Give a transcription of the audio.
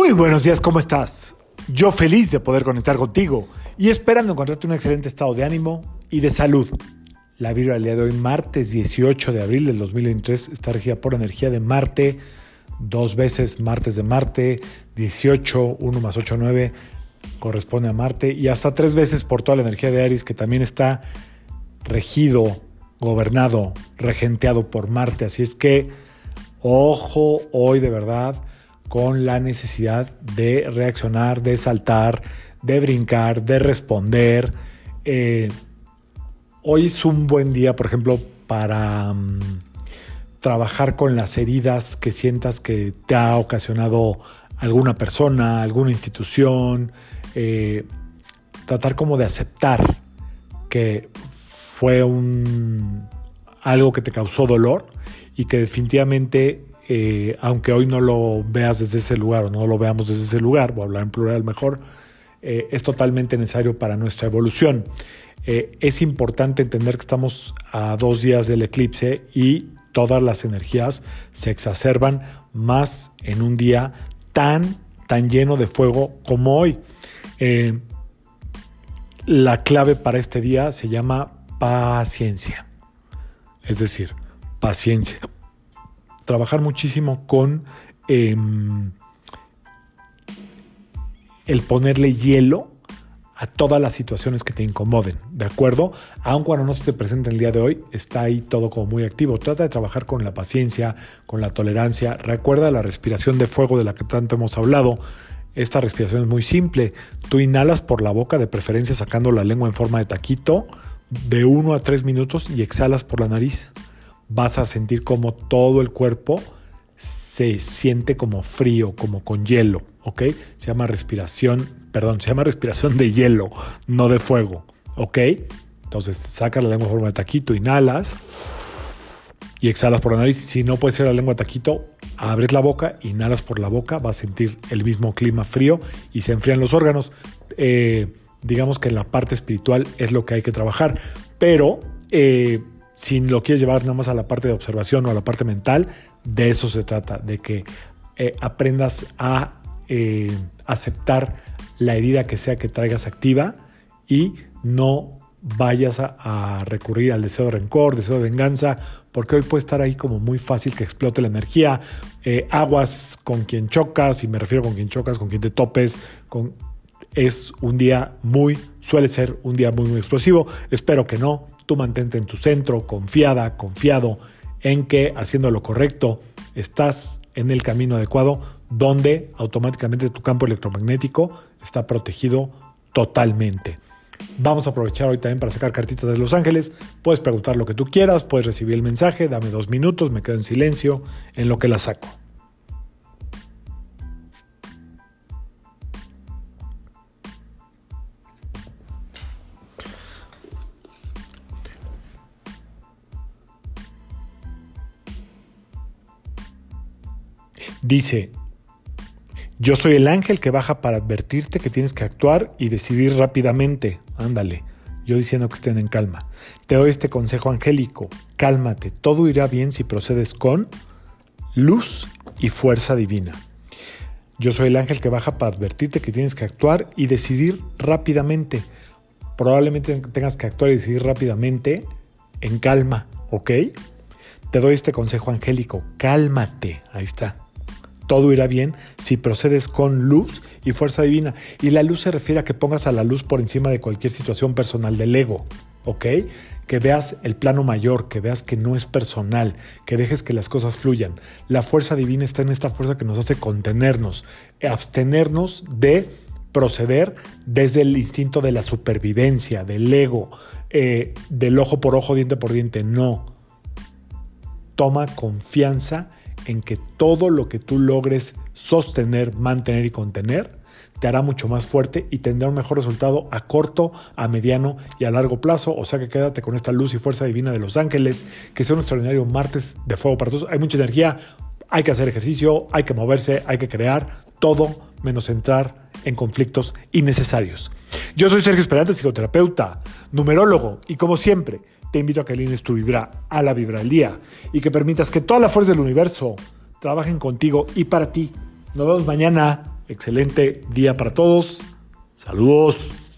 Muy buenos días, ¿cómo estás? Yo feliz de poder conectar contigo y esperando encontrarte un excelente estado de ánimo y de salud. La del día de hoy, martes 18 de abril del 2023, está regida por energía de Marte, dos veces martes de Marte, 18, 1 más 8, 9, corresponde a Marte, y hasta tres veces por toda la energía de Aries, que también está regido, gobernado, regenteado por Marte. Así es que, ojo hoy de verdad con la necesidad de reaccionar, de saltar, de brincar, de responder. Eh, hoy es un buen día, por ejemplo, para mm, trabajar con las heridas que sientas que te ha ocasionado alguna persona, alguna institución, eh, tratar como de aceptar que fue un, algo que te causó dolor y que definitivamente eh, aunque hoy no lo veas desde ese lugar o no lo veamos desde ese lugar, voy a hablar en plural mejor, eh, es totalmente necesario para nuestra evolución. Eh, es importante entender que estamos a dos días del eclipse y todas las energías se exacerban más en un día tan, tan lleno de fuego como hoy. la clave para este día se llama paciencia. Es decir, paciencia trabajar muchísimo con em, el ponerle hielo a todas las situaciones que te incomoden, ¿de acuerdo? Aun cuando no se te presenta el día de hoy, está ahí todo como muy activo. Trata de trabajar con la paciencia, con la tolerancia. Recuerda la respiración de fuego de la que tanto hemos hablado. Esta respiración es muy simple. Tú inhalas por la boca, de preferencia sacando la lengua en forma de taquito, de 1 a 3 minutos y exhalas por la nariz vas a sentir como todo el cuerpo se siente como frío, como con hielo, ¿ok? Se llama respiración, perdón, se llama respiración de hielo, no de fuego, ¿ok? Entonces saca la lengua en forma de taquito, inhalas y exhalas por la nariz. Si no puede ser la lengua taquito, abres la boca, inhalas por la boca, vas a sentir el mismo clima frío y se enfrían los órganos. Eh, digamos que en la parte espiritual es lo que hay que trabajar, pero... Eh, si lo quieres llevar nada más a la parte de observación o a la parte mental, de eso se trata, de que eh, aprendas a eh, aceptar la herida que sea que traigas activa y no vayas a, recurrir al deseo de rencor, deseo de venganza, porque hoy puede estar ahí como muy fácil que explote la energía. Eh, aguas con quien chocas, y me refiero con quien chocas, con quien te topes, con, es un día muy, suele ser un día muy, muy explosivo. Espero que no. Tú mantente en tu centro, confiada, confiado en que haciendo lo correcto estás en el camino adecuado donde automáticamente tu campo electromagnético está protegido totalmente. Vamos a aprovechar hoy también para sacar cartitas de Los Ángeles. Puedes preguntar lo que tú quieras, puedes recibir el mensaje, dame dos minutos, me quedo en silencio en lo que la saco. Dice, yo soy el ángel que baja para advertirte que tienes que actuar y decidir rápidamente. Ándale, yo diciendo que estén en calma. Te doy este consejo angélico, cálmate, todo irá bien si procedes con luz y fuerza divina. Yo soy el ángel que baja para advertirte que tienes que actuar y decidir rápidamente. Probablemente tengas que actuar y decidir rápidamente en calma, ¿ok? Te doy este consejo angélico, cálmate, ahí está todo irá bien si procedes con luz y fuerza divina. Y la luz se refiere a que pongas a la luz por encima de cualquier situación personal del ego, ¿ok? Que veas el plano mayor, que veas que no es personal, que dejes que las cosas fluyan. La fuerza divina está en esta fuerza que nos hace contenernos, abstenernos de proceder desde el instinto de la supervivencia, del ego, eh, del ojo por ojo, diente por diente. No. Toma confianza en que todo lo que tú logres sostener, mantener y contener te hará mucho más fuerte y tendrá un mejor resultado a corto, a mediano y a largo plazo. O sea que quédate con esta luz y fuerza divina de los ángeles, que sea un extraordinario martes de fuego para todos. Hay mucha energía, hay que hacer ejercicio, hay que moverse, hay que crear, todo menos entrar en conflictos innecesarios. Yo soy Sergio Esperante, psicoterapeuta, numerólogo y como siempre, te invito a que alines tu vibra a la vibra del día y que permitas que toda la fuerza del universo trabajen contigo y para ti. Nos vemos mañana Excelente día para todos. Saludos.